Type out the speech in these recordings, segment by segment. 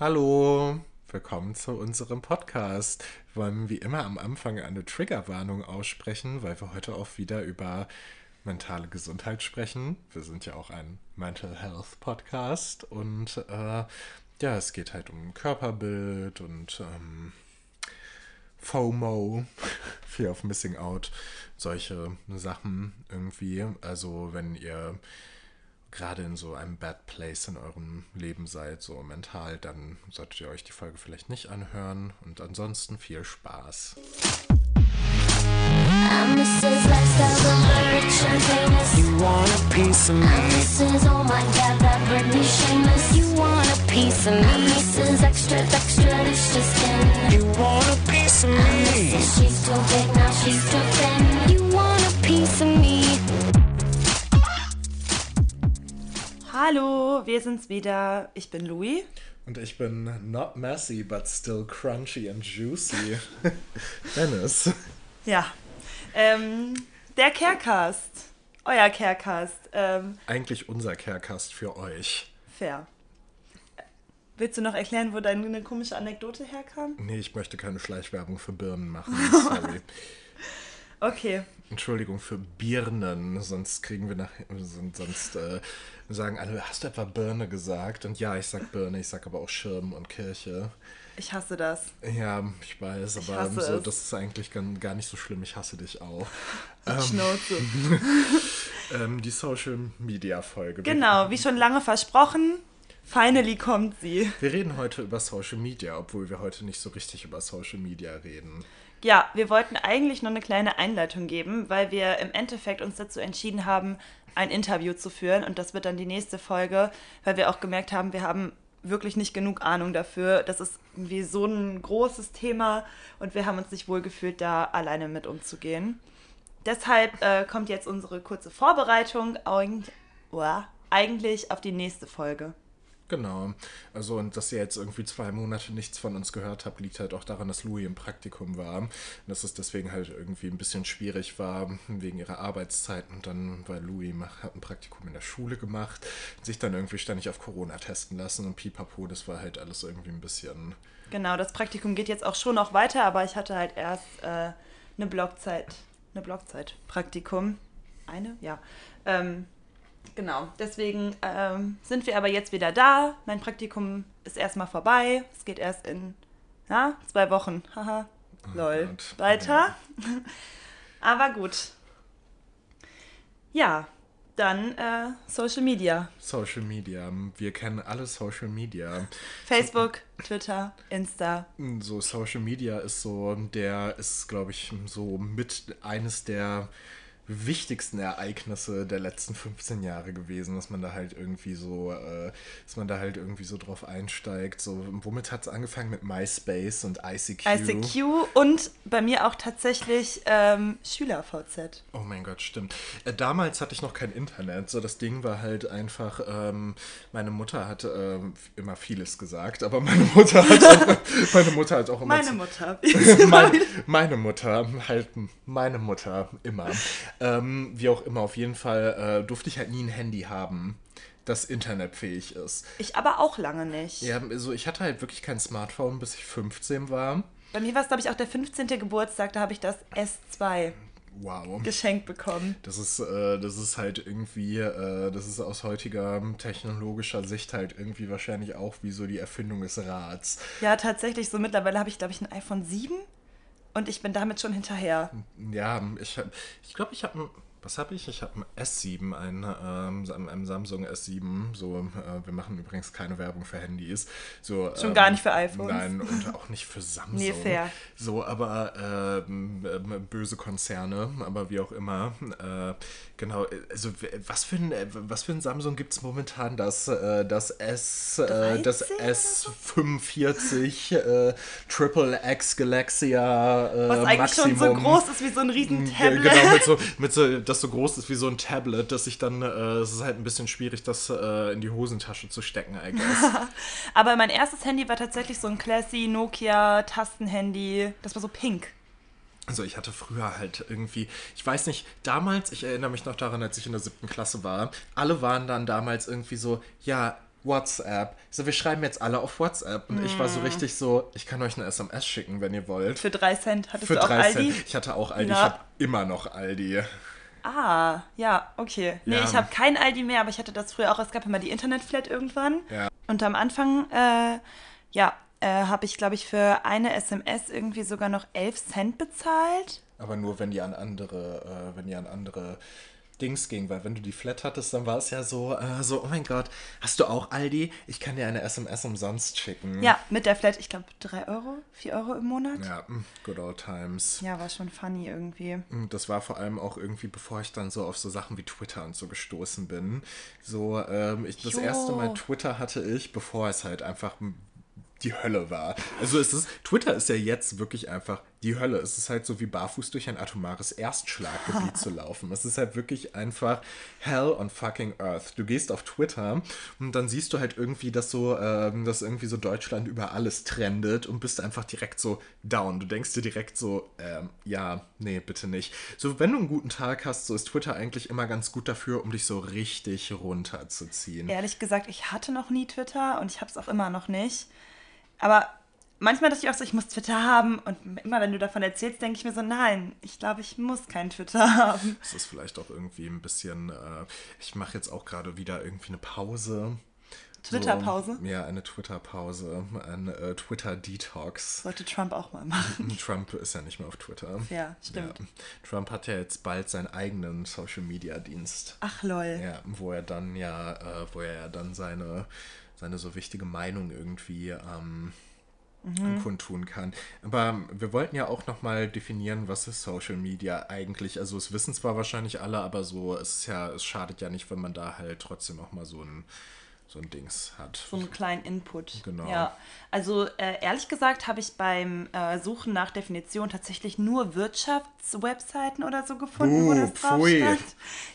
Hallo, willkommen zu unserem Podcast. Wir wollen wie immer am Anfang eine Triggerwarnung aussprechen, weil wir heute auch wieder über mentale Gesundheit sprechen. Wir sind ja auch ein Mental Health Podcast und äh, ja, es geht halt um Körperbild und ähm, FOMO, Fear of Missing Out, solche Sachen irgendwie. Also wenn ihr gerade in so einem Bad Place in eurem Leben seid, so mental, dann solltet ihr euch die Folge vielleicht nicht anhören. Und ansonsten viel Spaß. I'm Mrs. Lifestyle Alert, champagne You want a piece of me? I'm Mrs. Oh my God, that Britney shameless. You want a piece of me? I'm Mrs. Extra, extra, delicious skin. You want a piece of me? I'm Mrs. She's too big, now she's too thin. You want a piece of me? Hallo, wir sind's wieder. Ich bin Louis. Und ich bin not messy, but still crunchy and juicy. Dennis. Ja. Ähm, der Carecast. Euer Carecast. Ähm, Eigentlich unser Carecast für euch. fair. Willst du noch erklären, wo deine komische Anekdote herkam? Nee, ich möchte keine Schleichwerbung für Birnen machen. Sorry. Okay. Entschuldigung für Birnen, sonst kriegen wir nach, sonst, äh, sagen alle, hast du etwa Birne gesagt? Und ja, ich sag Birne, ich sag aber auch Schirm und Kirche. Ich hasse das. Ja, ich weiß, Ich aber so, das ist eigentlich gar, gar nicht so schlimm. Ich hasse dich auch. Schnauze. Ähm, die Social Media Folge. Genau, wie schon lange versprochen. Finally kommt sie. Wir reden heute über Social Media, obwohl wir heute nicht so richtig über Social Media reden. Ja, wir wollten eigentlich nur eine kleine Einleitung geben, weil wir im Endeffekt uns dazu entschieden haben, ein Interview zu führen. Und das wird dann die nächste Folge, weil wir auch gemerkt haben, wir haben wirklich nicht genug Ahnung dafür. Das ist irgendwie so ein großes Thema und wir haben uns nicht wohlgefühlt, da alleine mit umzugehen. Deshalb äh, kommt jetzt unsere kurze Vorbereitung eigentlich auf die nächste Folge. Genau. Also, und dass ihr jetzt irgendwie zwei Monate nichts von uns gehört habt, liegt halt auch daran, dass Louis im Praktikum war. Dass es deswegen halt irgendwie ein bisschen schwierig war, wegen ihrer Arbeitszeiten. Und dann, weil Louis hat ein Praktikum in der Schule gemacht, sich dann irgendwie ständig auf Corona testen lassen und pipapo, das war halt alles irgendwie ein bisschen. Genau, das Praktikum geht jetzt auch schon noch weiter, aber ich hatte halt erst äh, eine Blockzeit, eine Blockzeit-Praktikum. Eine? Ja. Ähm, genau, deswegen ähm, sind wir aber jetzt wieder da. Mein Praktikum ist erstmal vorbei. Es geht erst in ja, zwei Wochen. Haha. Lol. Gott. Weiter. aber gut. Ja, dann äh, Social Media. Social Media. Wir kennen alle Social Media. Facebook, Twitter, Insta. So Social Media ist so, der ist, glaube ich, so mit eines der wichtigsten Ereignisse der letzten 15 Jahre gewesen, dass man da halt irgendwie so, äh, dass man da halt irgendwie so drauf einsteigt. So, womit hat es angefangen mit MySpace und ICQ? ICQ und bei mir auch tatsächlich ähm, SchülerVZ. Oh mein Gott, stimmt. Äh, damals hatte ich noch kein Internet. So, das Ding war halt einfach, ähm, meine Mutter hat ähm, immer vieles gesagt, aber meine Mutter hat auch, meine Mutter hat auch immer Meine Mutter. mein, meine Mutter, halt meine Mutter, immer. Ähm, wie auch immer, auf jeden Fall äh, durfte ich halt nie ein Handy haben, das internetfähig ist. Ich aber auch lange nicht. Ja, also ich hatte halt wirklich kein Smartphone, bis ich 15 war. Bei mir war es, glaube ich, auch der 15. Geburtstag, da habe ich das S2 Wow. geschenkt bekommen. Das ist, äh, das ist halt irgendwie, äh, das ist aus heutiger technologischer Sicht halt irgendwie wahrscheinlich auch wie so die Erfindung des Rads. Ja, tatsächlich, so mittlerweile habe ich, glaube ich, ein iPhone 7 und ich bin damit schon hinterher. Ja, ich glaube, ich habe was habe ich? Ich habe ein S7, ein, ähm, ein Samsung S7. So, äh, wir machen übrigens keine Werbung für Handys. So, Schon ähm, gar nicht für iPhones. Nein, und auch nicht für Samsung. Nee, fair. So, aber ähm, böse Konzerne, aber wie auch immer. Äh, genau, also was für ein, äh, was für ein Samsung gibt es momentan? Das, äh, das S, äh, das 13 oder S45 äh, Triple X Galaxia äh, Was eigentlich Maximum. schon so groß ist wie so ein riesen Tablet. Genau, mit so, mit so, das so groß ist wie so ein Tablet, dass ich dann, äh, es ist halt ein bisschen schwierig, das äh, in die Hosentasche zu stecken, I guess. Aber mein erstes Handy war tatsächlich so ein classy Nokia Tastenhandy. Das war so pink. Also ich hatte früher halt irgendwie, ich weiß nicht, damals, ich erinnere mich noch daran, als ich in der siebten Klasse war, alle waren dann damals irgendwie so, ja, WhatsApp. So, wir schreiben jetzt alle auf WhatsApp. Und ich war so richtig so, ich kann euch eine SMS schicken, wenn ihr wollt. Für drei Cent hattest Für du auch drei Aldi? Cent. Ich hatte auch Aldi. Ja. Ich habe immer noch Aldi. Ah, ja, okay. Nee, Ja. ich habe kein Aldi mehr, aber ich hatte das früher auch. Es gab immer die Internetflat irgendwann. Ja. Und am Anfang, äh, ja, äh, habe ich, glaube ich, für eine SMS irgendwie sogar noch 11 Cent bezahlt. Aber nur wenn die an andere, äh, wenn die an andere Dings ging, weil wenn du die Flat hattest, dann war es ja so, äh, so, oh mein Gott, hast du auch Aldi? Ich kann dir eine SMS umsonst schicken. Ja, mit der Flat, ich glaube, 3 Euro, 4 Euro im Monat. Ja, mm, good old times. Ja, war schon funny irgendwie. Und Das war vor allem auch irgendwie, bevor ich dann so auf so Sachen wie Twitter und so gestoßen bin. So, ähm, ich, das Jo. erste Mal Twitter hatte ich, bevor es halt einfach die Hölle war. Also es ist, Twitter ist ja jetzt wirklich einfach die Hölle. Es ist halt so wie barfuß durch ein atomares Erstschlaggebiet zu laufen. Es ist halt wirklich einfach Hell on fucking Earth. Du gehst auf Twitter und dann siehst du halt irgendwie, dass so, ähm, dass irgendwie so Deutschland über alles trendet und bist einfach direkt so down. Du denkst dir direkt so, ähm, ja, nee, bitte nicht. So, wenn du einen guten Tag hast, so ist Twitter eigentlich immer ganz gut dafür, um dich so richtig runterzuziehen. Ehrlich gesagt, ich hatte noch nie Twitter und ich habe es auch immer noch nicht. Aber manchmal dachte ich auch so, ich muss Twitter haben. Und immer wenn du davon erzählst, denke ich mir so, nein, ich glaube, ich muss kein Twitter haben. Das ist vielleicht auch irgendwie ein bisschen, äh, ich mache jetzt auch gerade wieder irgendwie eine Pause. Twitter-Pause? So, ja, eine Twitter-Pause, ein äh, Twitter-Detox. Sollte Trump auch mal machen. Trump ist ja nicht mehr auf Twitter. Ja, stimmt. Trump hat ja jetzt bald seinen eigenen Social-Media-Dienst. Ach lol. Ja, wo er dann ja, äh, wo er ja dann seine, seine so wichtige Meinung irgendwie ähm, kundtun kann. Aber wir wollten ja auch nochmal definieren, was ist Social Media eigentlich. Also es wissen zwar wahrscheinlich alle, aber so, es ist ja, es schadet ja nicht, wenn man da halt trotzdem auch mal so ein, so ein Dings hat. So einen kleinen Input. Genau. Ja, also äh, ehrlich gesagt habe ich beim äh, Suchen nach Definition tatsächlich nur Wirtschaftswebseiten oder so gefunden, wo Buh, das drauf pfui. stand.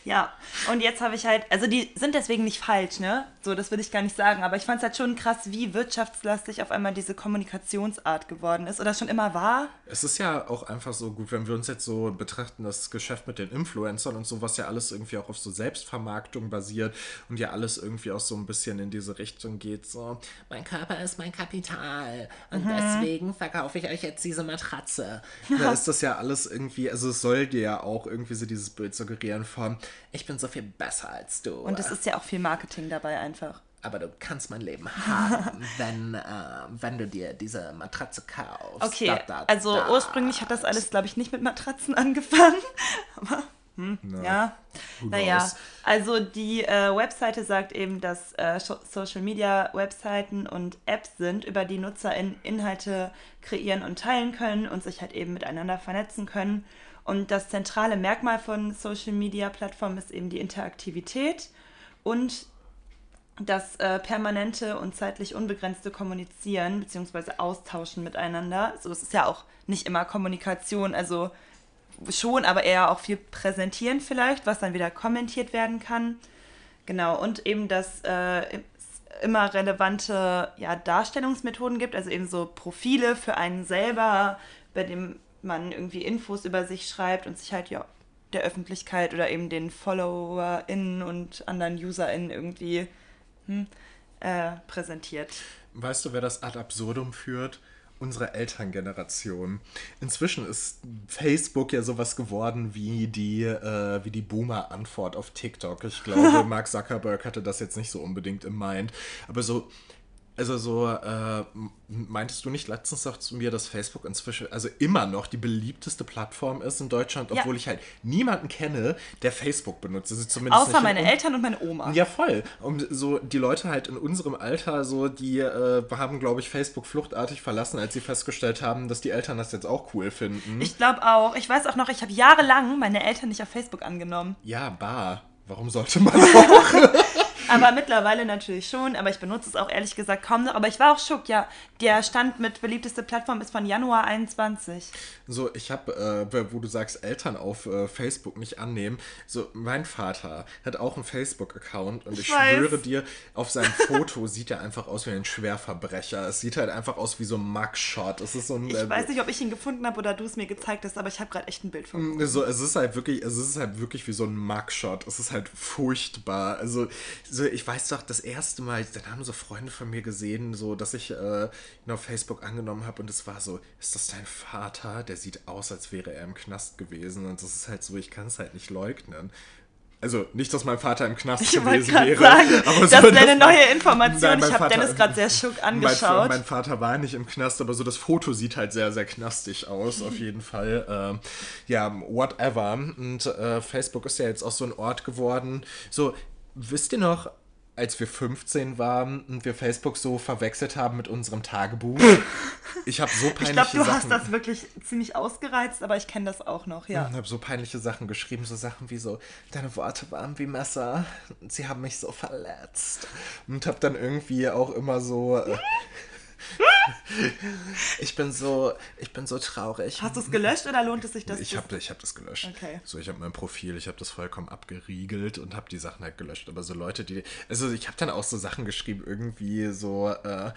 Ja, und jetzt habe ich halt, also die sind deswegen nicht falsch, ne? So, das will ich gar nicht sagen, aber ich fand es halt schon krass, wie wirtschaftslastig auf einmal diese Kommunikationsart geworden ist oder schon immer war. Es ist ja auch einfach so gut, wenn wir uns jetzt so betrachten, das Geschäft mit den Influencern und so, was ja alles irgendwie auch auf so Selbstvermarktung basiert und ja alles irgendwie auch so ein bisschen in diese Richtung geht, so, mein Körper ist mein Kapital und deswegen verkaufe ich euch jetzt diese Matratze. Da ist das ja alles irgendwie, also es soll dir ja auch irgendwie so dieses Bild suggerieren von, ich bin so viel besser als du. Und es ist ja auch viel Marketing dabei einfach. aber du kannst mein Leben haben, wenn, äh, wenn du dir diese Matratze kaufst. Okay, Da, da, also da. ursprünglich hat das alles, glaube ich, nicht mit Matratzen angefangen. Aber, hm, ja. who Naja, knows? also die äh, Webseite sagt eben, dass äh, Social Media Webseiten und Apps sind, über die NutzerInnen Inhalte kreieren und teilen können und sich halt eben miteinander vernetzen können. Und das zentrale Merkmal von Social Media Plattformen ist eben die Interaktivität und das äh, permanente und zeitlich unbegrenzte Kommunizieren bzw. Austauschen miteinander. So, es ist ja auch nicht immer Kommunikation, also schon, aber eher auch viel präsentieren vielleicht, was dann wieder kommentiert werden kann. Genau, und eben, dass äh, immer relevante ja, Darstellungsmethoden gibt, also eben so Profile für einen selber, bei dem man irgendwie Infos über sich schreibt und sich halt ja der Öffentlichkeit oder eben den FollowerInnen und anderen UserInnen irgendwie hm, äh, präsentiert. Weißt du, wer das ad absurdum führt? Unsere Elterngeneration. Inzwischen ist Facebook ja sowas geworden wie die, äh, wie die Boomer-Antwort auf TikTok. Ich glaube, Mark Zuckerberg hatte das jetzt nicht so unbedingt im Mind. Aber so, also so, äh, meintest du nicht letztens auch zu mir, dass Facebook inzwischen, also immer noch die beliebteste Plattform ist in Deutschland, Ja. obwohl ich halt niemanden kenne, der Facebook benutzt. Also zumindest Außer meine in- Eltern und meine Oma. ja, voll. Und so die Leute halt in unserem Alter, so die äh, haben, glaube ich, Facebook fluchtartig verlassen, als sie festgestellt haben, dass die Eltern das jetzt auch cool finden. Ich glaube auch. Ich weiß auch noch, ich habe jahrelang meine Eltern nicht auf Facebook angenommen. ja, bar. Warum sollte man auch? Aber mittlerweile natürlich schon. Aber ich benutze es auch ehrlich gesagt kaum noch. Aber ich war auch schock. Ja, der Stand mit beliebteste Plattform ist von Januar 21. so, ich habe, äh, wo du sagst, Eltern auf äh, Facebook nicht annehmen. So, mein Vater hat auch einen Facebook-Account und ich, Ich schwöre dir, auf seinem Foto sieht er einfach aus wie ein Schwerverbrecher. Es sieht halt einfach aus wie so ein Mugshot. Es ist so ein. Ich äh, weiß nicht, ob ich ihn gefunden habe oder du es mir gezeigt hast, aber ich habe gerade echt ein Bild von. So, es ist halt wirklich, es ist halt wirklich wie so ein Mugshot. Es ist halt furchtbar. Also so, ich weiß doch, das erste Mal, dann haben so Freunde von mir gesehen, so, dass ich äh, ihn auf Facebook angenommen habe und es war so, ist das dein Vater? Der sieht aus, als wäre er im Knast gewesen und das ist halt so, ich kann es halt nicht leugnen. Also nicht, dass mein Vater im Knast Ich gewesen wäre. sagen, aber das so, ist eine neue Information. Nein, mein ich habe Dennis gerade sehr schock mein, angeschaut. mein Vater war nicht im Knast, aber so das Foto sieht halt sehr, sehr knastig aus, auf jeden Fall. Ähm, ja, whatever. Und äh, Facebook ist ja jetzt auch so ein Ort geworden. So, wisst ihr noch, als wir 15 waren und wir Facebook so verwechselt haben mit unserem Tagebuch? Ich habe so ich peinliche glaube, du Sachen. hast das wirklich ziemlich ausgereizt, aber ich kenne das auch noch, ja. Ich habe so peinliche Sachen geschrieben, so Sachen wie so, deine Worte waren wie Messer, sie haben mich so verletzt. Und habe dann irgendwie auch immer so, äh, ich bin so, ich bin so traurig. Hast du es gelöscht oder lohnt es sich, dass ich habe ich hab das gelöscht. Okay. So, ich habe mein Profil, ich habe das vollkommen abgeriegelt und habe die Sachen halt gelöscht. Aber so Leute, die, also ich habe dann auch so Sachen geschrieben, irgendwie so, äh,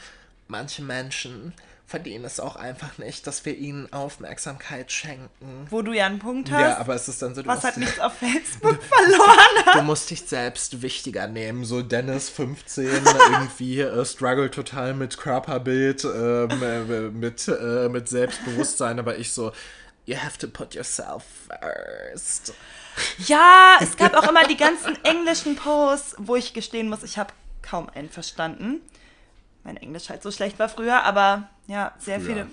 manche Menschen verdienen es auch einfach nicht, dass wir ihnen Aufmerksamkeit schenken. wo du ja einen Punkt hast, Ja, aber es ist dann so, du was halt nichts auf Facebook verloren du musst dich selbst wichtiger nehmen. So Dennis 15 irgendwie äh, struggle total mit Körperbild, ähm, äh, mit, äh, mit Selbstbewusstsein, aber ich so, you have to put yourself first. Ja, es gab auch immer die ganzen englischen Posts, wo ich gestehen muss, ich habe kaum einen verstanden. Mein Englisch halt so schlecht war früher, aber ja, sehr Früher. viele.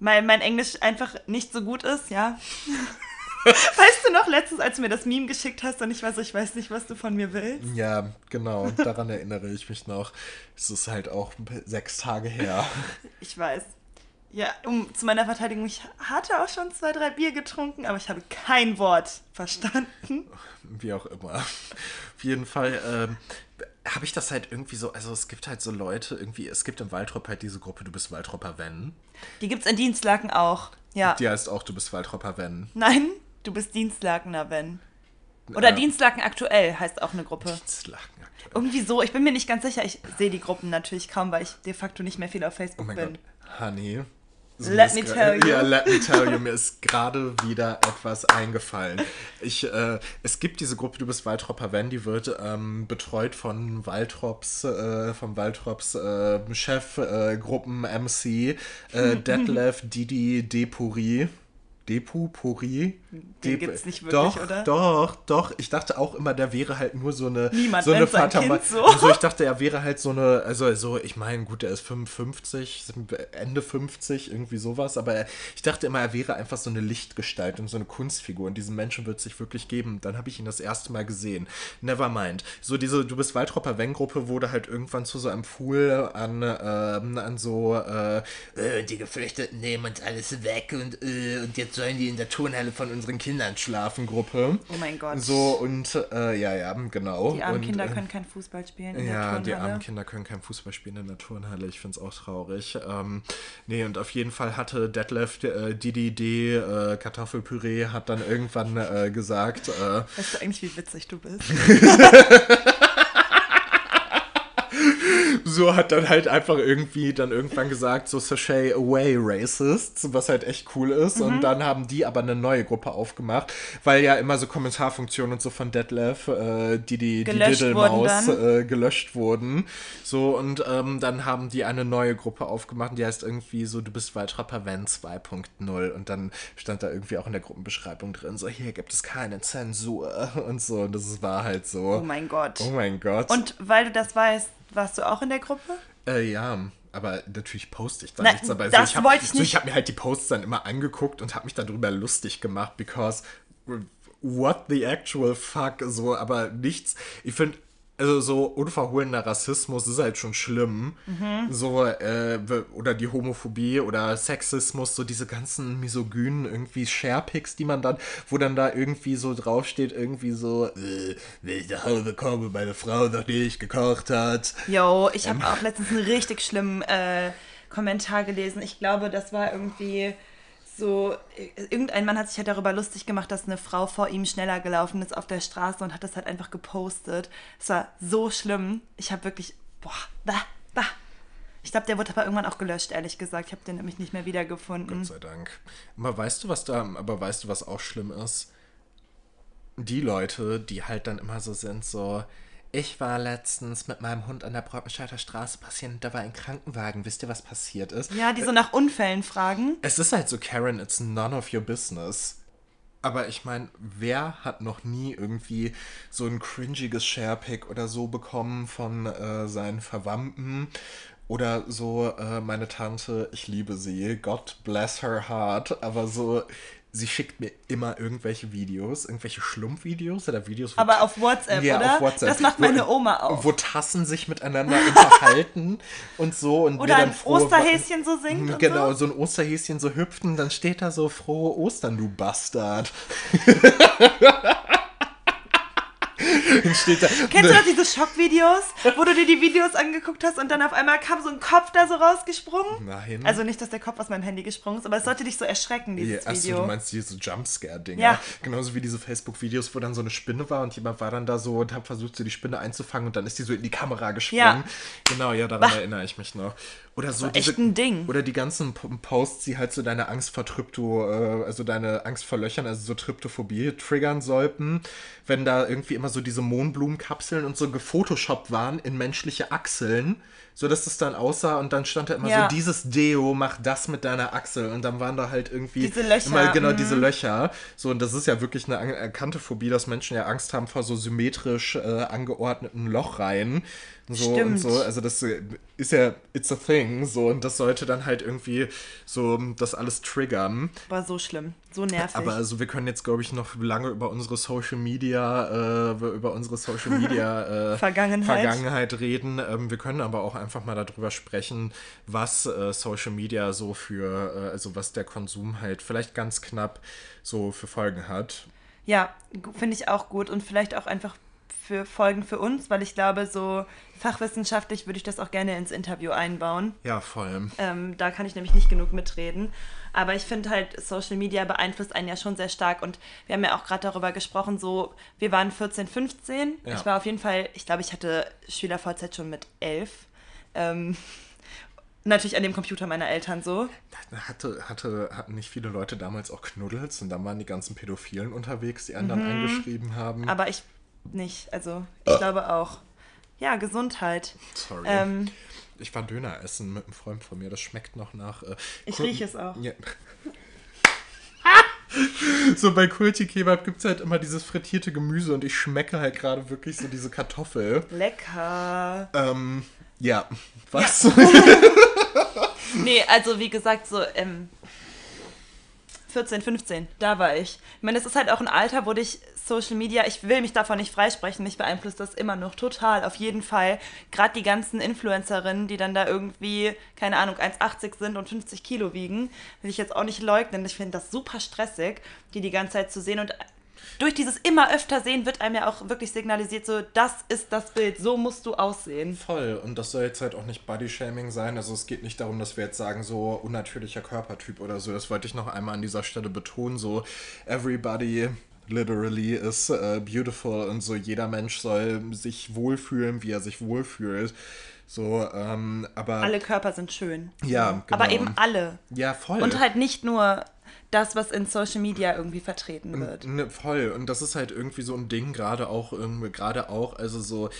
Mein, mein Englisch einfach nicht so gut ist, ja. weißt du noch letztens, als du mir das Meme geschickt hast und ich war so, ich weiß nicht, was du von mir willst? Ja, genau, daran erinnere ich mich noch. Es ist halt auch sechs Tage her. Ich weiß. Ja, um, zu meiner Verteidigung, ich hatte auch schon zwei, drei Bier getrunken, aber ich habe kein Wort verstanden. Wie auch immer. Auf jeden Fall ähm, habe ich das halt irgendwie so, also es gibt halt so Leute, irgendwie, es gibt im Waldrop halt diese Gruppe, du bist Waldropper Wenn. Die gibt's in Dienstlaken auch. Ja. Die heißt auch, du bist Waldropper Wenn. Nein, du bist Dienstlakener, wenn. Oder Äh, Dienstlaken aktuell heißt auch eine Gruppe. Dienstlaken aktuell. Irgendwie so, ich bin mir nicht ganz sicher. Ich sehe die Gruppen natürlich kaum, weil ich de facto nicht mehr viel auf Oh Facebook mein bin. Gott, Honey. Let mir me tell you. Ja, let me tell you, mir ist gerade wieder etwas eingefallen. Ich, äh, es gibt diese Gruppe, du bist Waldropper Wenn, die wird ähm, betreut von Waldrops, äh, vom Waldrops äh, Chef, Gruppen MC, äh, Detlef Didi Depuri. Depu, Puri? Den gibt's nicht wirklich, doch, oder? Doch, doch. Ich dachte auch immer, der wäre halt nur so eine. Niemand so eine Vater Kind so. Also ich dachte, er wäre halt so eine. Also, so, ich meine, gut, er ist 55, Ende 50, irgendwie sowas. Aber er, ich dachte immer, er wäre einfach so eine Lichtgestalt und so eine Kunstfigur. Und diesen Menschen wird es sich wirklich geben. Dann habe ich ihn das erste Mal gesehen. Never mind. So, diese Du bist Waldropper Wenn-Gruppe wurde halt irgendwann zu so einem Pool an, ähm, an so. Äh, äh, die Geflüchteten nehmen uns alles weg und, äh, und jetzt sollen die in der Turnhalle von unseren Kindern schlafen, Gruppe. Oh mein Gott. So, und äh, ja, ja, genau. Die armen und, Kinder äh, können kein Fußball spielen in ja, der die Turnhalle. armen Kinder können kein Fußball spielen in der Turnhalle. Ich finde es auch traurig. Ähm, nee, und auf jeden Fall hatte Detlef äh, Didi D. Äh, Kartoffelpüree hat dann irgendwann äh, gesagt, äh, Weißt du eigentlich, wie witzig du bist? so hat dann halt einfach irgendwie dann irgendwann gesagt, so Sashay Away Racists, was halt echt cool ist. Mhm. Und dann haben die aber eine neue Gruppe aufgemacht, weil ja immer so Kommentarfunktionen und so von Detlef, äh, die die, die Gelöscht Diddlemaus wurden äh, gelöscht wurden. So, und ähm, dann haben die eine neue Gruppe aufgemacht, die heißt irgendwie so, du bist Waldrapper Van 2.0. Und dann stand da irgendwie auch in der Gruppenbeschreibung drin, so, hier gibt es keine Zensur und so. Und das war halt so. Oh mein Gott. Oh mein Gott. Und weil du das weißt, warst du auch in der Gruppe? Äh, ja, aber natürlich poste ich da Na, nichts dabei. das ich hab, wollte ich So, nicht- ich habe mir halt die Posts dann immer angeguckt und habe mich darüber lustig gemacht, because what the actual fuck, so, aber nichts. Ich finde, also so unverhohlener Rassismus ist halt schon schlimm. Mhm. So, äh, oder die Homophobie oder Sexismus, so diese ganzen misogynen irgendwie Sharepics, die man dann, wo dann da irgendwie so draufsteht, irgendwie so, äh, will ich nach Hause kommen, meine Frau noch nicht gekocht hat. Yo, ich Ähm. habe auch letztens einen richtig schlimmen äh, Kommentar gelesen. Ich glaube, das war irgendwie so, äh, irgendein Mann hat sich halt darüber lustig gemacht, dass eine Frau vor ihm schneller gelaufen ist auf der Straße und hat das halt einfach gepostet. Es war so schlimm. Ich habe wirklich, boah, bah, bah. Ich glaube, der wurde aber irgendwann auch gelöscht, ehrlich gesagt. Ich habe den nämlich nicht mehr wiedergefunden. Gott sei Dank. Aber weißt du, was da, aber weißt du, was auch schlimm ist? die Leute, die halt dann immer so sind, so, ich war letztens mit meinem Hund an der Brockenscheider Straße passieren, da war ein Krankenwagen. Wisst ihr, was passiert ist? Ja, die so nach Unfällen fragen. Es ist halt so, Karen, it's none of your business. Aber ich meine, wer hat noch nie irgendwie so ein cringiges Sharepick oder so bekommen von äh, seinen Verwandten? Oder so, äh, meine Tante, ich liebe sie, God bless her heart, aber so, sie schickt mir immer irgendwelche Videos, irgendwelche Schlumpfvideos oder Videos. wo- Aber auf WhatsApp, Ja, oder? auf WhatsApp. Das macht meine Oma auch. Wo Tassen sich miteinander unterhalten und so. Und Oder ein frohe- Osterhäschen so singt und Genau, so. so ein Osterhäschen so hüpft und dann steht da so frohe Ostern, du Bastard. steht da. Kennst du noch diese Schockvideos, wo du dir die Videos angeguckt hast und dann auf einmal kam so ein Kopf da so rausgesprungen? Nein. Also nicht, dass der Kopf aus meinem Handy gesprungen ist, aber es sollte dich so erschrecken, Ja, dieses achso, Video. du meinst diese Jumpscare-Dinger. Ja. Genauso wie diese Facebook-Videos, wo dann so eine Spinne war und jemand war dann da so und hat versucht, so die Spinne einzufangen und dann ist die so in die Kamera gesprungen. Ja. Genau, ja, daran Bah. erinnere ich mich noch. Oder so war echt ein Ding. Oder die ganzen Posts, die halt so deine Angst vor Trypto, äh, also deine Angst vor Löchern, also so Tryptophobie triggern sollten, wenn da irgendwie immer so diese Mohnblumenkapseln und so gefotoshoppt waren in menschliche Achseln, so dass das dann aussah und dann stand da immer Ja. so dieses Deo macht das mit deiner Achsel und dann waren da halt irgendwie Diese Löcher, immer genau mhm. diese Löcher. So und das ist ja wirklich eine an- erkannte Phobie, dass Menschen ja Angst haben vor so symmetrisch äh, angeordneten Lochreihen. So und Stimmt. so, also das äh, ist ja, it's a thing, so und das sollte dann halt irgendwie so das alles triggern. War so schlimm, so nervig. Aber also wir können jetzt, glaube ich, noch lange über unsere Social Media, äh, über unsere Social Media äh, Vergangenheit. Vergangenheit reden. Ähm, wir können aber auch einfach mal darüber sprechen, was äh, Social Media so für, äh, also was der Konsum halt vielleicht ganz knapp so für Folgen hat. Ja, finde ich auch gut und vielleicht auch einfach für Folgen für uns, weil ich glaube, so fachwissenschaftlich würde ich das auch gerne ins Interview einbauen. Ja, voll. Ähm, da kann ich nämlich nicht genug mitreden. Aber ich finde halt, Social Media beeinflusst einen ja schon sehr stark. Und wir haben ja auch gerade darüber gesprochen, so, wir waren 14, 15. Ja. Ich war auf jeden Fall, ich glaube, ich hatte SchülerVZ schon mit 11. Ähm, natürlich an dem Computer meiner Eltern so. Hatte, hatte, hatten nicht viele Leute damals auch Knuddels und dann waren die ganzen Pädophilen unterwegs, die einen dann angeschrieben haben. Mhm. Aber ich nicht. Also, ich glaube auch. Ja, Gesundheit. Sorry. Ähm, ich war Döner essen mit einem Freund von mir. Das schmeckt noch nach. Äh, Ich rieche es auch. Ja. so bei Kulti Kebab gibt es halt immer dieses frittierte Gemüse und ich schmecke halt gerade wirklich so diese Kartoffel. lecker. Ähm, ja. Was? Nee, also wie gesagt, so ähm, 14, 15, da war ich. Ich meine, das ist halt auch ein Alter, wo dich Social Media, ich will mich davon nicht freisprechen, mich beeinflusst das immer noch total, auf jeden Fall. Gerade die ganzen Influencerinnen, die dann da irgendwie, keine Ahnung, 1,80 sind und 50 Kilo wiegen, will ich jetzt auch nicht leugnen. Ich finde das super stressig, die die ganze Zeit zu sehen und durch dieses immer öfter sehen wird einem ja auch wirklich signalisiert, so, das ist das Bild, so musst du aussehen. Voll. Und das soll jetzt halt auch nicht Body-Shaming sein. Also es geht nicht darum, dass wir jetzt sagen, so unnatürlicher Körpertyp oder so. Das wollte ich noch einmal an dieser Stelle betonen. So, everybody literally is uh, beautiful und so jeder Mensch soll sich wohlfühlen, wie er sich wohlfühlt. So, ähm, aber. Alle Körper sind schön. Ja, Aber genau. eben alle. Ja, voll. Und halt nicht nur das, was in Social Media irgendwie vertreten wird. Ne, voll. Und das ist halt irgendwie so ein Ding, gerade auch, irgendwie- gerade auch, also so,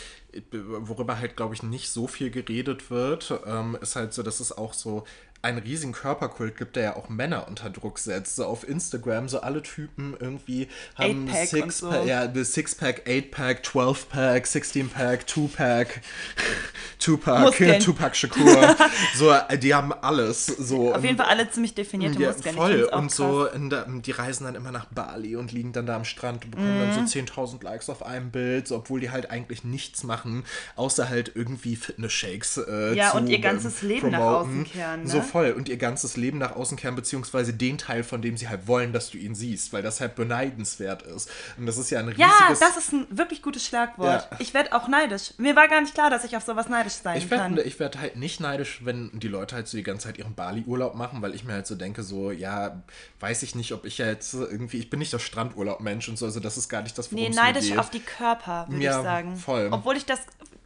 worüber halt, glaube ich, nicht so viel geredet wird, ähm, ist halt so, dass es auch so einen riesigen Körperkult gibt, der ja auch Männer unter Druck setzt. So auf Instagram, so alle Typen irgendwie haben Six-Pack, so. ja, Six-Pack, Eight-Pack, 12-Pack, 16-Pack, Two-Pack, Muskeln. Tupac Shakur. so, äh, die haben alles. So. Auf jeden Fall alle ziemlich definierte Ja, Muskeln. Ich voll. Und so, der, die reisen dann immer nach Bali und liegen dann da am Strand und bekommen dann Mhm. so 10.000 Likes auf einem Bild, so, obwohl die halt eigentlich nichts machen, außer halt irgendwie Fitness-Shakes äh, Ja, zu, und ihr ähm, ganzes Leben nach promoten. außen kehren, ne? So voll. Und ihr ganzes Leben nach außen kehren, beziehungsweise den Teil, von dem sie halt wollen, dass du ihn siehst, weil das halt beneidenswert ist. Und das ist ja ein riesiges... Ja, das ist ein wirklich gutes Schlagwort. Ja. Ich werde auch neidisch. Mir war gar nicht klar, dass ich auf sowas neidisch sein Ich kann. werde ich werd halt nicht neidisch, wenn die Leute halt so die ganze Zeit ihren Bali-Urlaub machen, weil ich mir halt so denke, so, ja, weiß ich nicht, ob ich jetzt irgendwie, ich bin nicht der Strandurlaub-Mensch und so, also das ist gar nicht das, worum Nee, es mir neidisch geht. auf die Körper, würde Ja, ich sagen. voll. Obwohl ich das,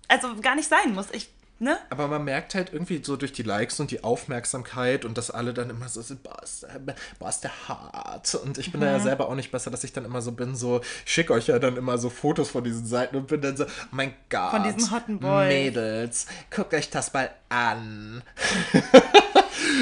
also gar nicht sein muss. Ich ne? Aber man merkt halt irgendwie so durch die Likes und die Aufmerksamkeit und dass alle dann immer so sind, boah, ist, boah, ist der hart. Und ich bin mhm. da ja mhm. selber auch nicht besser, dass ich dann immer so bin, so, ich schicke euch ja dann immer so Fotos von diesen Seiten und bin dann so, oh mein Gott. Von diesen hotten Boys. Mädels, guckt euch das mal an.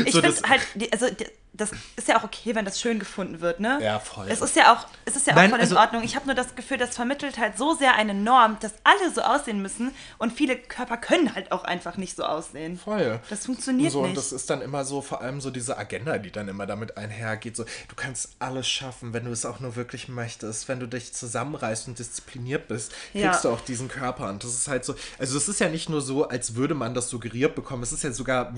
ich so, finde halt, also das ist ja auch okay, wenn das schön gefunden wird, ne? Ja, voll. Es ist ja auch, es ist ja Nein, auch voll also, in Ordnung. Ich habe nur das Gefühl, das vermittelt halt so sehr eine Norm, dass alle so aussehen müssen und viele Körper können halt auch einfach nicht so aussehen. Voll. Das funktioniert so, nicht. Und das ist dann immer so, vor allem so diese Agenda, die dann immer damit einhergeht. So, du kannst alles schaffen, wenn du es auch nur wirklich möchtest. Wenn du dich zusammenreißt und diszipliniert bist, kriegst ja. du auch diesen Körper. Und das ist halt so, also es ist ja nicht nur so, als würde man das suggeriert bekommen. Es ist ja sogar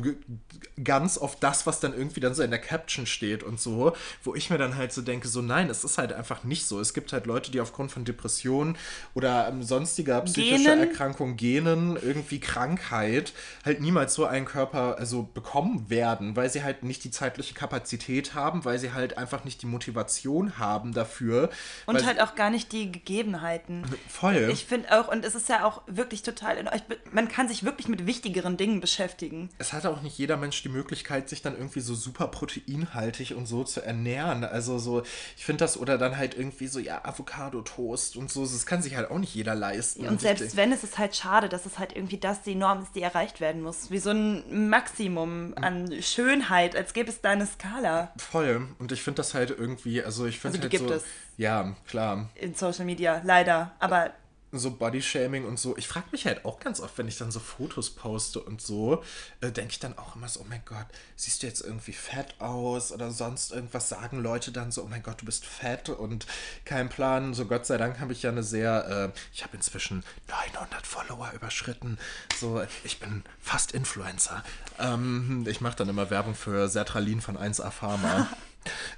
ganz oft das, was dann irgendwie dann so in der Caption steht und so, wo ich mir dann halt so denke, so nein, es ist halt einfach nicht so. Es gibt halt Leute, die aufgrund von Depressionen oder ähm, sonstiger psychischer Genen. Erkrankung, Genen, irgendwie Krankheit, halt niemals so einen Körper also bekommen werden, weil sie halt nicht die zeitliche Kapazität haben, weil sie halt einfach nicht die Motivation haben dafür. Und halt auch gar nicht die Gegebenheiten. Voll. Ich finde auch, und es ist ja auch wirklich total, man kann sich wirklich mit wichtigeren Dingen beschäftigen. Es hat auch nicht jeder Mensch die Möglichkeit, sich dann irgendwie so super proteinhaltig und so zu ernähren. Also so, ich finde das, oder dann halt irgendwie so, ja, Avocado-Toast und so, das kann sich halt auch nicht jeder leisten. Und, und selbst wenn, ist es halt schade, dass es halt irgendwie das die Norm ist, die erreicht werden muss. Wie so ein Maximum an Schönheit, als gäbe es da eine Skala. Voll. Und ich finde das halt irgendwie, also ich finde also halt gibt so. Es ja, klar. In Social Media, leider. Aber so Bodyshaming und so. Ich frage mich halt auch ganz oft, wenn ich dann so Fotos poste und so, äh, denke ich dann auch immer so, oh mein Gott, siehst du jetzt irgendwie fett aus oder sonst irgendwas sagen Leute dann so, oh mein Gott, du bist fett und kein Plan. So Gott sei Dank habe ich ja eine sehr, äh, ich habe inzwischen 900 Follower überschritten. So, ich bin fast Influencer. Ähm, ich mache dann immer Werbung für Sertralin von 1A Pharma.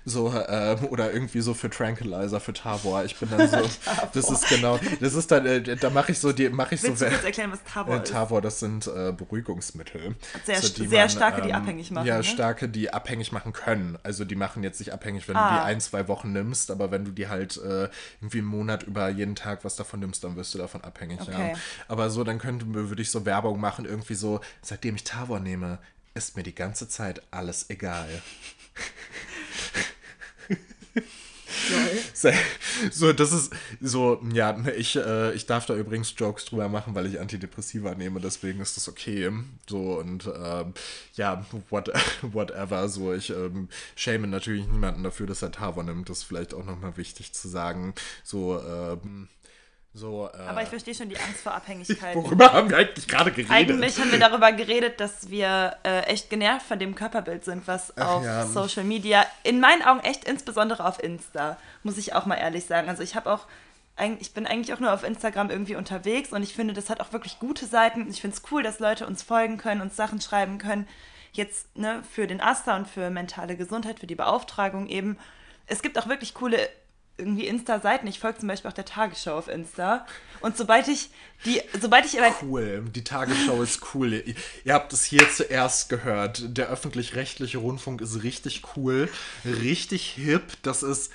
So, äh, oder irgendwie so für Tranquilizer, für Tavor. Ich bin dann so, das ist genau, das ist dann, äh, da mache ich so, die mache ich Willst so. Du kurz erklären, was Tavor äh, ist? Tavor, das sind äh, Beruhigungsmittel. Sehr, so, sehr man, starke, ähm, die abhängig machen. Ja, ne? starke, die abhängig machen können. Also die machen jetzt nicht abhängig, wenn ah. du die ein, zwei Wochen nimmst, aber wenn du die halt äh, irgendwie einen Monat über jeden Tag was davon nimmst, dann wirst du davon abhängig. Okay. Ja. Aber so, dann könnte, würde ich so Werbung machen, irgendwie so, seitdem ich Tavor nehme, ist mir die ganze Zeit alles egal. so, das ist so, ja, ich, äh, ich darf da übrigens Jokes drüber machen, weil ich Antidepressiva nehme, deswegen ist das okay. So und äh, ja, what, whatever. So, ich ähm, schäme natürlich niemanden dafür, dass er Tavor nimmt. Das ist vielleicht auch nochmal wichtig zu sagen. So, ähm, so, äh, Aber ich verstehe schon die Angst vor Abhängigkeit. Worüber haben wir eigentlich gerade geredet? Eigentlich haben wir darüber geredet, dass wir äh, echt genervt von dem Körperbild sind, was Ach, auf ja. Social Media, in meinen Augen echt insbesondere auf Insta, muss ich auch mal ehrlich sagen. Also ich habe auch, ich bin eigentlich auch nur auf Instagram irgendwie unterwegs und ich finde, das hat auch wirklich gute Seiten. Ich finde es cool, dass Leute uns folgen können, uns Sachen schreiben können. Jetzt ne, für den Asta und für mentale Gesundheit, für die Beauftragung eben. Es gibt auch wirklich coole irgendwie Insta-Seiten. Ich folge zum Beispiel auch der Tagesschau auf Insta. Und sobald ich die, sobald ich Cool, die Tagesschau ist cool. Ihr, habt es hier zuerst gehört. Der öffentlich-rechtliche Rundfunk ist richtig cool, richtig hip. Das ist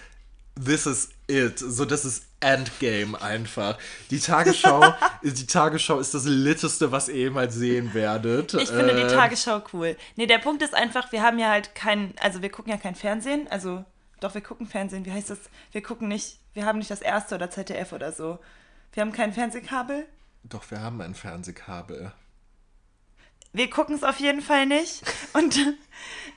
This is it. So, das ist Endgame einfach. Die Tagesschau, die Tagesschau ist das Litteste, was ihr jemals sehen werdet. Ich finde äh, die Tagesschau cool. Nee, der Punkt ist einfach, wir haben ja halt kein, also wir gucken ja kein Fernsehen, also doch, wir gucken Fernsehen. Wie heißt das? Wir gucken nicht, wir haben nicht das erste oder ZDF oder so. Wir haben kein Fernsehkabel. Doch, wir haben ein Fernsehkabel. Wir gucken es auf jeden Fall nicht. Und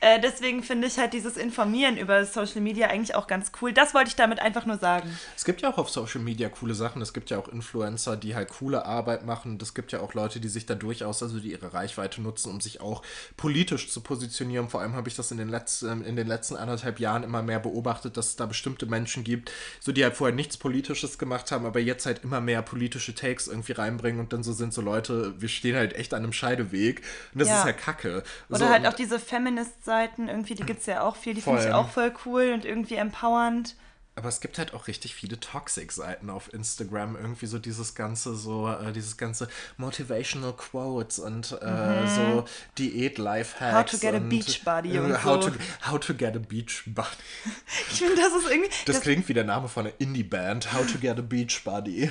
äh, deswegen finde ich halt dieses Informieren über Social Media eigentlich auch ganz cool. Das wollte ich damit einfach nur sagen. Es gibt ja auch auf Social Media coole Sachen. Es gibt ja auch Influencer, die halt coole Arbeit machen. Es gibt ja auch Leute, die sich da durchaus, also die ihre Reichweite nutzen, um sich auch politisch zu positionieren. Vor allem habe ich das in den, letzten, in den letzten anderthalb Jahren immer mehr beobachtet, dass es da bestimmte Menschen gibt, so die halt vorher nichts Politisches gemacht haben, aber jetzt halt immer mehr politische Takes irgendwie reinbringen und dann so sind so Leute, wir stehen halt echt an einem Scheideweg. Und das ja. ist halt kacke. Oder so, halt auch diese Feminist Feminist-Seiten, irgendwie, die gibt es ja auch viel, die finde ich auch voll cool und irgendwie empowernd. Aber es gibt halt auch richtig viele Toxic-Seiten auf Instagram. Irgendwie so dieses ganze, so, äh, dieses ganze Motivational Quotes und äh, mhm. so Diät-Lifehacks. How to get a beach body und, und how so. To, how to get a beach body. ich finde, das ist irgendwie. Das, das, klingt wie der Name von einer Indie-Band. How to get a beach body.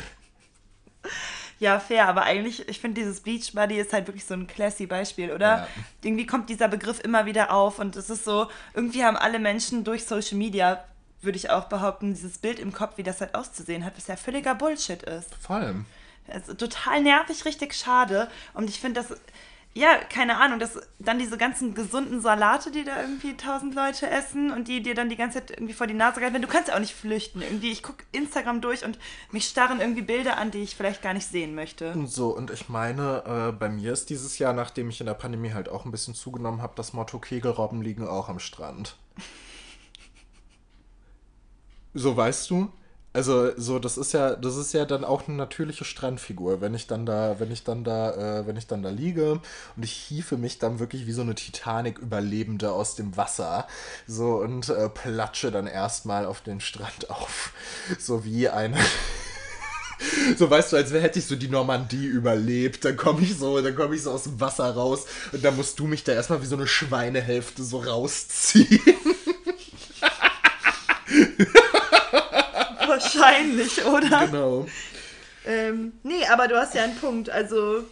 Ja, fair, aber eigentlich, ich finde, dieses Beach Buddy ist halt wirklich so ein classy Beispiel, oder? Ja. Irgendwie kommt dieser Begriff immer wieder auf und es ist so, irgendwie haben alle Menschen durch Social Media, würde ich auch behaupten, dieses Bild im Kopf, wie das halt auszusehen hat, was ja völliger Bullshit ist. Vor allem. Also total nervig, richtig schade. Und ich finde das, ja, keine Ahnung, dass dann diese ganzen gesunden Salate, die da irgendwie tausend Leute essen und die dir dann die ganze Zeit irgendwie vor die Nase greifen, du kannst ja auch nicht flüchten. Irgendwie, ich gucke Instagram durch und mich starren irgendwie Bilder an, die ich vielleicht gar nicht sehen möchte. So, und ich meine, äh, bei mir ist dieses Jahr, nachdem ich in der Pandemie halt auch ein bisschen zugenommen habe, das Motto Kegelrobben liegen auch am Strand. So weißt du? Also, so, das ist ja, das ist ja dann auch eine natürliche Strandfigur, wenn ich dann da, wenn ich dann da, äh, wenn ich dann da liege und ich hiefe mich dann wirklich wie so eine Titanic-Überlebende aus dem Wasser. So und äh, platsche dann erstmal auf den Strand auf. So wie eine. So weißt du, als hätte ich so die Normandie überlebt. Dann komme ich so, dann komme ich so aus dem Wasser raus und dann musst du mich da erstmal wie so eine Schweinehälfte so rausziehen. Wahrscheinlich, oder? Genau. Ähm, nee, aber du hast ja einen Punkt. Also,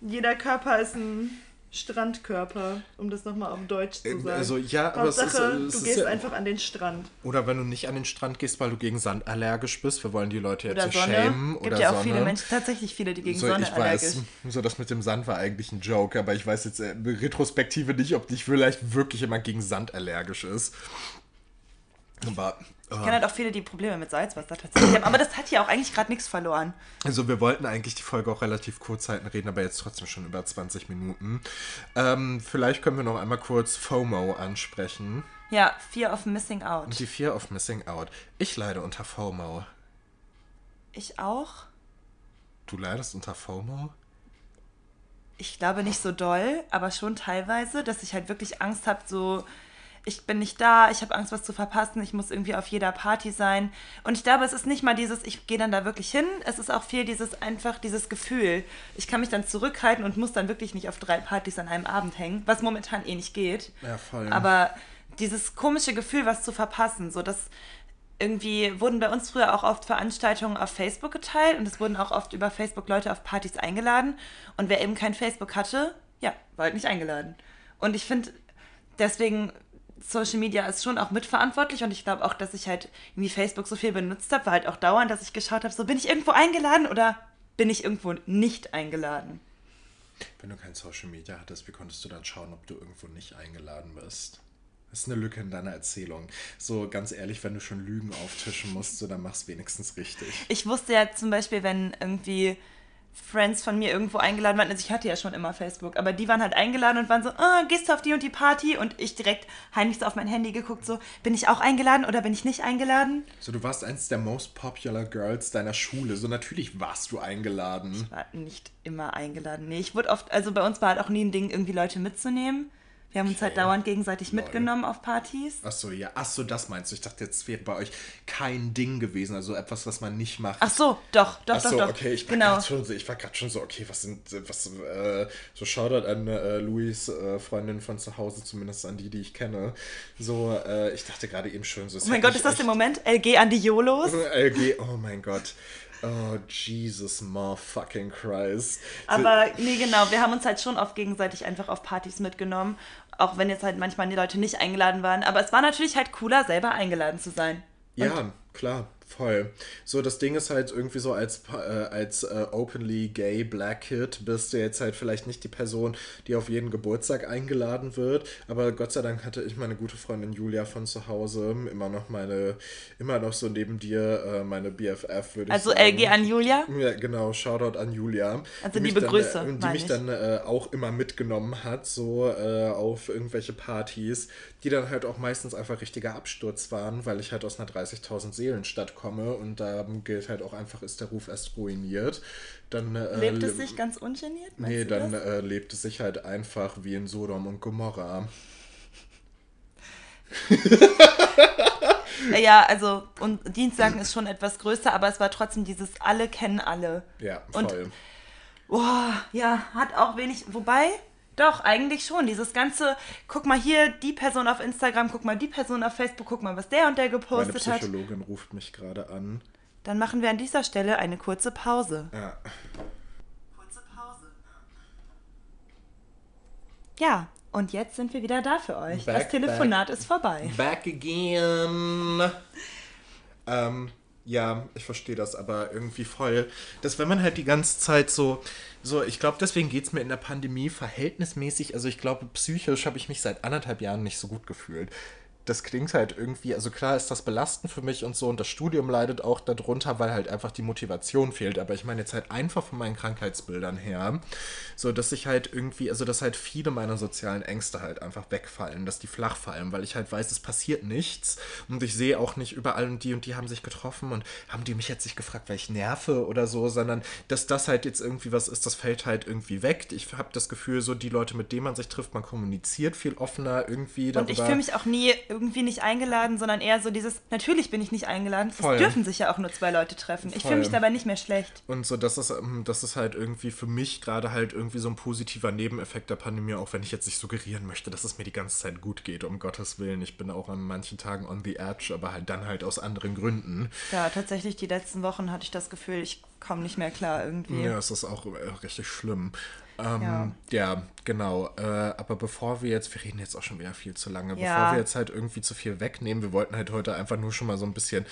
jeder Körper ist ein Strandkörper, um das nochmal auf Deutsch zu sagen. Also ja, aber es ist, Hauptsache, es du gehst ja, einfach an den Strand. Oder wenn du nicht an den Strand gehst, weil du gegen Sand allergisch bist. Wir wollen die Leute jetzt Oder nicht Sonne. schämen. Gibt oder ja auch Sonne. viele Menschen, tatsächlich viele, die gegen so, Sonne ich allergisch weiß, so das mit dem Sand war eigentlich ein Joke, aber ich weiß jetzt äh, Retrospektive nicht, ob nicht vielleicht wirklich jemand gegen Sand allergisch ist. Aber Ich kenne halt auch viele, die Probleme mit Salzwasser tatsächlich haben. Aber das hat ja auch eigentlich gerade nichts verloren. Also wir wollten eigentlich die Folge auch relativ kurz halten, reden aber jetzt trotzdem schon über 20 Minuten. Ähm, vielleicht können wir noch einmal kurz FOMO ansprechen. Ja, Fear of Missing Out. Die Fear of Missing Out. Ich leide unter FOMO. Ich auch. Du leidest unter FOMO? Ich glaube nicht so doll, aber schon teilweise, dass ich halt wirklich Angst habe, so ich bin nicht da, ich habe Angst, was zu verpassen, ich muss irgendwie auf jeder Party sein. Und ich glaube, es ist nicht mal dieses, ich gehe dann da wirklich hin, es ist auch viel dieses einfach, dieses Gefühl. Ich kann mich dann zurückhalten und muss dann wirklich nicht auf drei Partys an einem Abend hängen, was momentan eh nicht geht. Ja, voll. Aber dieses komische Gefühl, was zu verpassen, so dass irgendwie wurden bei uns früher auch oft Veranstaltungen auf Facebook geteilt und es wurden auch oft über Facebook Leute auf Partys eingeladen. Und wer eben kein Facebook hatte, ja, war halt nicht eingeladen. Und ich finde, deswegen Social Media ist schon auch mitverantwortlich und ich glaube auch, dass ich halt irgendwie Facebook so viel benutzt habe, war halt auch dauernd, dass ich geschaut habe, so bin ich irgendwo eingeladen oder bin ich irgendwo nicht eingeladen. Wenn du kein Social Media hattest, wie konntest du dann schauen, ob du irgendwo nicht eingeladen bist? Das ist eine Lücke in deiner Erzählung. So ganz ehrlich, wenn du schon Lügen auftischen musst, so, dann mach's wenigstens richtig. Ich wusste ja zum Beispiel, wenn irgendwie Friends von mir irgendwo eingeladen waren, also ich hatte ja schon immer Facebook, aber die waren halt eingeladen und waren so, ah, gehst du auf die und die Party? Und ich direkt heimlich so auf mein Handy geguckt, so, bin ich auch eingeladen oder bin ich nicht eingeladen? So, du warst eins der most popular girls deiner Schule. So, natürlich warst du eingeladen. War nicht immer eingeladen. Nee, ich wurde oft, also bei uns war halt auch nie ein Ding, irgendwie Leute mitzunehmen. Wir haben uns halt Okay. dauernd gegenseitig Lol. mitgenommen auf Partys. Ach so, ja. Ach so, das meinst du. Ich dachte, jetzt wäre bei euch kein Ding gewesen. Also etwas, was man nicht macht. Ach so, doch, doch, Ach so, doch, doch. okay, ich war genau. gerade schon, so- ich war gerade schon so, okay, was sind, was, äh, so Shoutout an äh, Louis äh, Freundin von zu Hause, zumindest an die, die ich kenne. So, äh, ich dachte gerade eben schon so. Oh mein Gott, ist das der Moment? LG an die Yolos? LG, oh mein Gott. Oh, Jesus, motherfucking Christ. Aber nee, genau, wir haben uns halt schon oft gegenseitig einfach auf Partys mitgenommen, auch wenn jetzt halt manchmal die Leute nicht eingeladen waren. Aber es war natürlich halt cooler, selber eingeladen zu sein. Ja, klar, voll. So, das Ding ist halt irgendwie so, als, äh, als äh, openly gay Black Kid bist du jetzt halt vielleicht nicht die Person, die auf jeden Geburtstag eingeladen wird. Aber Gott sei Dank hatte ich meine gute Freundin Julia von zu Hause, immer noch meine, immer noch so neben dir, äh, meine BFF, würde ich Also sagen. LG an Julia. Ja, genau, Shoutout an Julia. Also liebe dann, Grüße, äh, Die mich ich. dann äh, auch immer mitgenommen hat, so äh, auf irgendwelche Partys, die dann halt auch meistens einfach richtiger Absturz waren, weil ich halt aus einer 30.000 Komme und da gilt halt auch einfach, ist der Ruf erst ruiniert. Dann, äh, Lebt es sich ganz ungeniert? Nee, dann äh, lebt es sich halt einfach wie in Sodom und Gomorra. Ja, also, und Dienstsagen ist schon etwas größer, aber es war trotzdem dieses alle kennen alle. Ja, Und- voll. Boah, ja, hat auch wenig. Wobei, doch, eigentlich schon. Dieses ganze, guck mal hier, die Person auf Instagram, guck mal die Person auf Facebook, guck mal, was der und der gepostet hat. Meine Psychologin hat. ruft mich gerade an. Dann machen wir an dieser Stelle eine kurze Pause. Ja. Kurze Pause. Ja, und jetzt sind wir wieder da für euch. Back, das Telefonat back, ist vorbei. Back again. Ähm ja, ich verstehe das aber irgendwie voll. Dass wenn man halt die ganze Zeit so, so ich glaube, deswegen geht es mir in der Pandemie verhältnismäßig, also ich glaube, psychisch habe ich mich seit anderthalb Jahren nicht so gut gefühlt. Das klingt halt irgendwie, also klar ist das belastend für mich und so und das Studium leidet auch darunter, weil halt einfach die Motivation fehlt. Aber ich meine jetzt halt einfach von meinen Krankheitsbildern her, so dass ich halt irgendwie, also dass halt viele meiner sozialen Ängste halt einfach wegfallen, dass die flach fallen, weil ich halt weiß, es passiert nichts und ich sehe auch nicht überall und die und die haben sich getroffen und haben die mich jetzt nicht gefragt, weil ich nerve oder so, sondern dass das halt jetzt irgendwie was ist, das fällt halt irgendwie weg. Ich habe das Gefühl, so die Leute, mit denen man sich trifft, man kommuniziert viel offener irgendwie darüber. Und ich fühle mich auch nie irgendwie nicht eingeladen, sondern eher so dieses, natürlich bin ich nicht eingeladen. Voll. Es dürfen sich ja auch nur zwei Leute treffen. Ich fühle mich Voll. dabei nicht mehr schlecht. Und so, das ist, ähm, das ist halt irgendwie für mich gerade halt irgendwie so ein positiver Nebeneffekt der Pandemie, auch wenn ich jetzt nicht suggerieren möchte, dass es mir die ganze Zeit gut geht, um Gottes Willen. Ich bin auch an manchen Tagen on the edge, aber halt dann halt aus anderen Gründen. Ja, tatsächlich die letzten Wochen hatte ich das Gefühl, ich komme nicht mehr klar irgendwie. Ja, es ist auch äh, richtig schlimm. Ähm, Ja. ja. genau. Äh, aber bevor wir jetzt, wir reden jetzt auch schon wieder viel zu lange, Ja. bevor wir jetzt halt irgendwie zu viel wegnehmen, wir wollten halt heute einfach nur schon mal so ein bisschen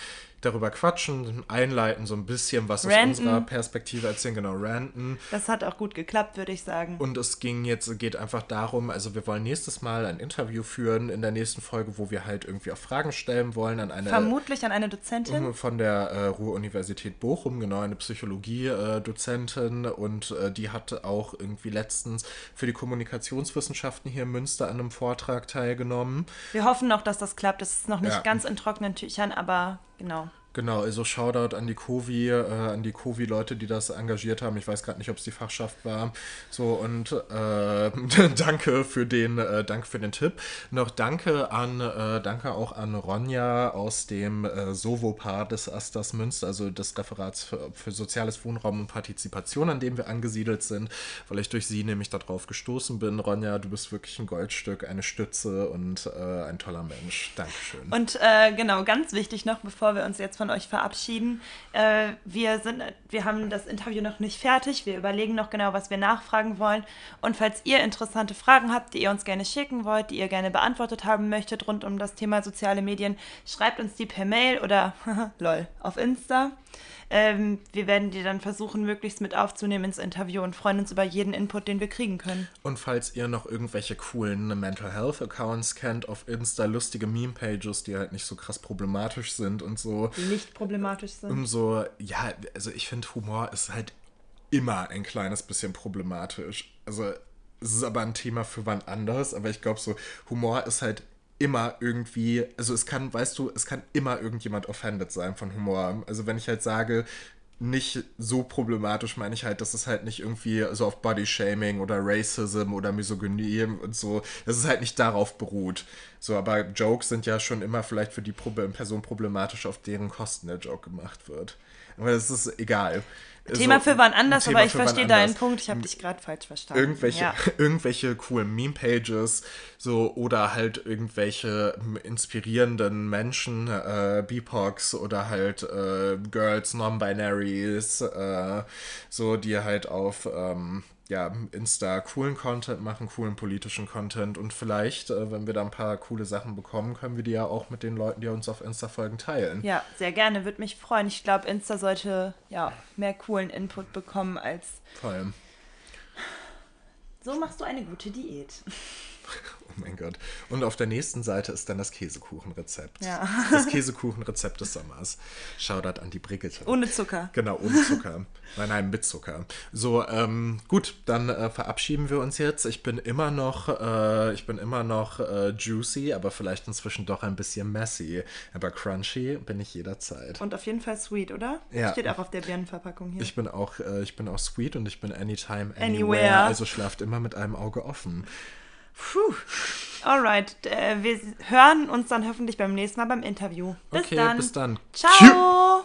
darüber quatschen, einleiten, so ein bisschen was aus Ranten. unserer Perspektive erzählen, genau, ranten. Das hat auch gut geklappt, würde ich sagen. Und es ging jetzt, geht einfach darum, also wir wollen nächstes Mal ein Interview führen in der nächsten Folge, wo wir halt irgendwie auch Fragen stellen wollen an eine Vermutlich an eine Dozentin. von der äh, Ruhr-Universität Bochum, genau, eine Psychologie-Dozentin und äh, die hat auch irgendwie letztens für die Kommunikationswissenschaften hier in Münster an einem Vortrag teilgenommen. Wir hoffen noch, dass das klappt. Es ist noch nicht Ja. ganz in trockenen Tüchern, aber genau. Genau, also Shoutout an die Covi, äh, an die Covi-Leute, die das engagiert haben. Ich weiß gerade nicht, ob es die Fachschaft war. So und äh, danke für den, äh, danke für den Tipp. Noch danke an, äh, danke auch an Ronja aus dem äh, Sovo-Paar des Asters Münster, also des Referats für, für soziales Wohnraum und Partizipation, an dem wir angesiedelt sind, weil ich durch sie nämlich darauf gestoßen bin. Ronja, du bist wirklich ein Goldstück, eine Stütze und äh, ein toller Mensch. Dankeschön. Und äh, genau, ganz wichtig noch, bevor wir uns jetzt von euch verabschieden, äh, wir, sind, wir haben das Interview noch nicht fertig. Wir überlegen noch genau, was wir nachfragen wollen. Und falls ihr interessante Fragen habt, die ihr uns gerne schicken wollt, die ihr gerne beantwortet haben möchtet rund um das Thema soziale Medien, schreibt uns die per Mail oder lol auf Insta. Ähm, wir werden die dann versuchen, möglichst mit aufzunehmen ins Interview und freuen uns über jeden Input, den wir kriegen können. Und falls ihr noch irgendwelche coolen Mental Health Accounts kennt auf Insta, lustige Meme-Pages, die halt nicht so krass problematisch sind und so, nicht problematisch sind. umso, ja, also ich finde, Humor ist halt immer ein kleines bisschen problematisch. Also es ist aber ein Thema für wann anders, aber ich glaube so, Humor ist halt immer irgendwie, also es kann, weißt du, es kann immer irgendjemand offended sein von Humor. Also wenn ich halt sage, nicht so problematisch, meine ich halt, dass es halt nicht irgendwie so auf Body-Shaming oder Racism oder Misogynie und so, dass es halt nicht darauf beruht. So, aber Jokes sind ja schon immer vielleicht für die Person problematisch, auf deren Kosten der Joke gemacht wird. Aber das ist egal. Thema So, für wann anders, Thema aber ich verstehe deinen. Punkt. Ich habe dich gerade falsch verstanden. Irgendwelche, Ja. irgendwelche coolen Meme-Pages, so, oder halt irgendwelche m, inspirierenden Menschen, äh, BIPOX oder halt äh, Girls, Non-Binaries, äh, so, die halt auf, ähm, ja, Insta coolen Content machen, coolen politischen Content und vielleicht, äh, wenn wir da ein paar coole Sachen bekommen, können wir die ja auch mit den Leuten, die uns auf Insta folgen, teilen. Ja, sehr gerne, würde mich freuen. Ich glaube, Insta sollte ja mehr coolen Input bekommen als Vor allem. so machst du eine gute Diät. Oh mein Gott. Und auf der nächsten Seite ist dann das Käsekuchenrezept. Ja. Das Käsekuchenrezept des Sommers. Shoutout an die Brigitte. Ohne Zucker. Genau, ohne Zucker. nein, nein, mit Zucker. So, ähm, gut, dann äh, verabschieden wir uns jetzt. Ich bin immer noch, äh, ich bin immer noch äh, juicy, aber vielleicht inzwischen doch ein bisschen messy. Aber crunchy bin ich jederzeit. Und auf jeden Fall sweet, oder? Ja. Steht auch auf der Birnenverpackung hier. Ich bin auch, äh, ich bin auch sweet und ich bin anytime, anywhere. Anywhere. Also schlaft immer mit einem Auge offen. Puh. Alright, äh, wir hören uns dann hoffentlich beim nächsten Mal beim Interview. Bis okay, dann. bis dann. Ciao.